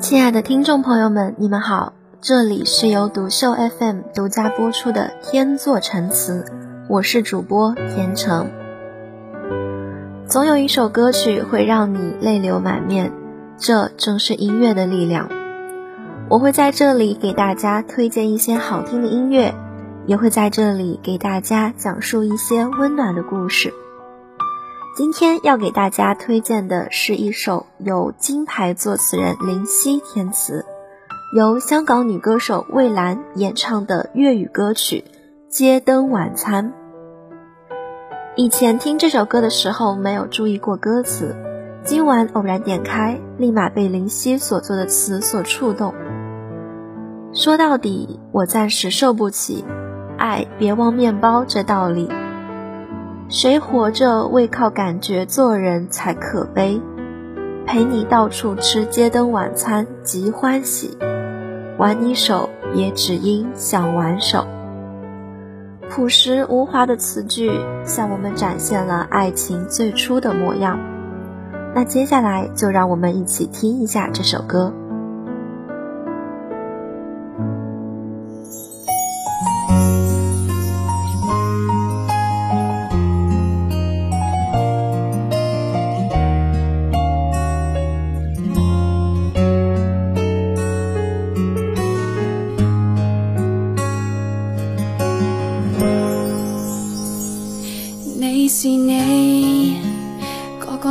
亲爱的听众朋友们，你们好，这里是由独秀 FM 独家播出的《天作陈词》，我是主播天成。总有一首歌曲会让你泪流满面，这正是音乐的力量。我会在这里给大家推荐一些好听的音乐，也会在这里给大家讲述一些温暖的故事。今天要给大家推荐的是一首由金牌作词人林夕填词，由香港女歌手魏兰演唱的粤语歌曲《街灯晚餐》。以前听这首歌的时候没有注意过歌词，今晚偶然点开，立马被林夕所作的词所触动。说到底，我暂时受不起，爱别忘面包这道理。谁活着为靠感觉做人才可悲？陪你到处吃街灯晚餐极欢喜，挽你手也只因想挽手。朴实无华的词句向我们展现了爱情最初的模样。那接下来就让我们一起听一下这首歌。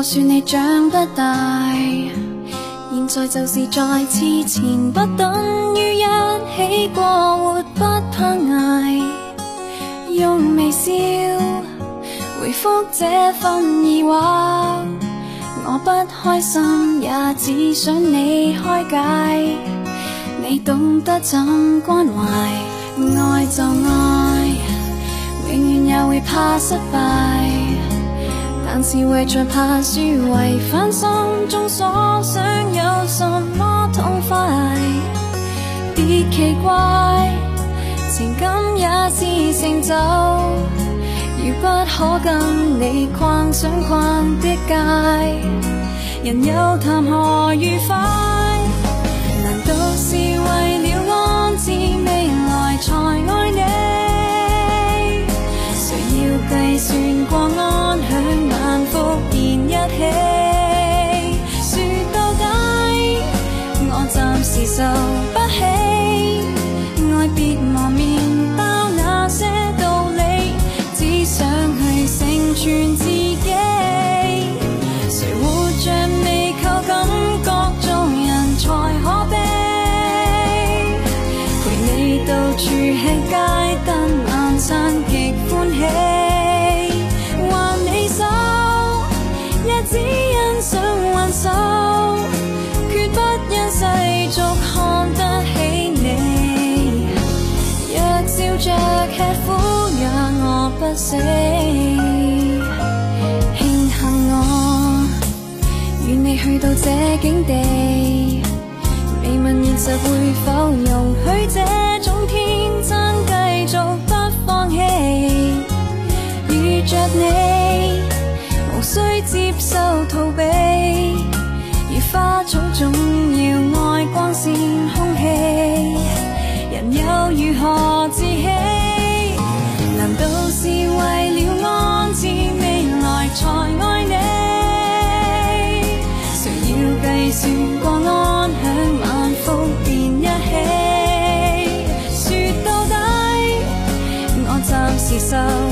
就算你长不大，现在就是再次前不等于一起过活不怕挨，用微笑回复这份疑惑。我不开心，也只想你开解，你懂得怎关怀，爱就爱，永远也会怕失败。但是为着怕输，违反心中所想，有什么痛快？别奇怪，情感也是成就。如不可跟你逛想逛的街，人又谈何愉快？难道是为了安置未来才爱你？谁要计算过安享？走。死，庆幸我与你去到这境地，未问现实会否容许这暂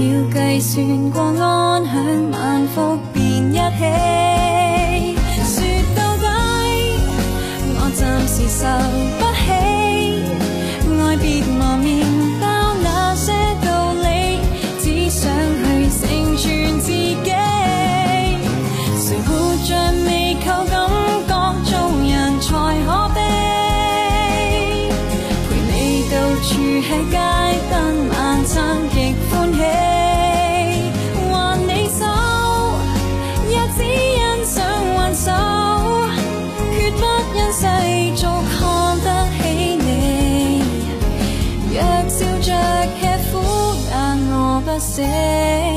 要计算过安享晚福便一起。说到底，我暂时受不起，爱别磨面包那些道理，只想去成全自己。谁活着未够感觉，做人才可悲。陪你到处吃 say.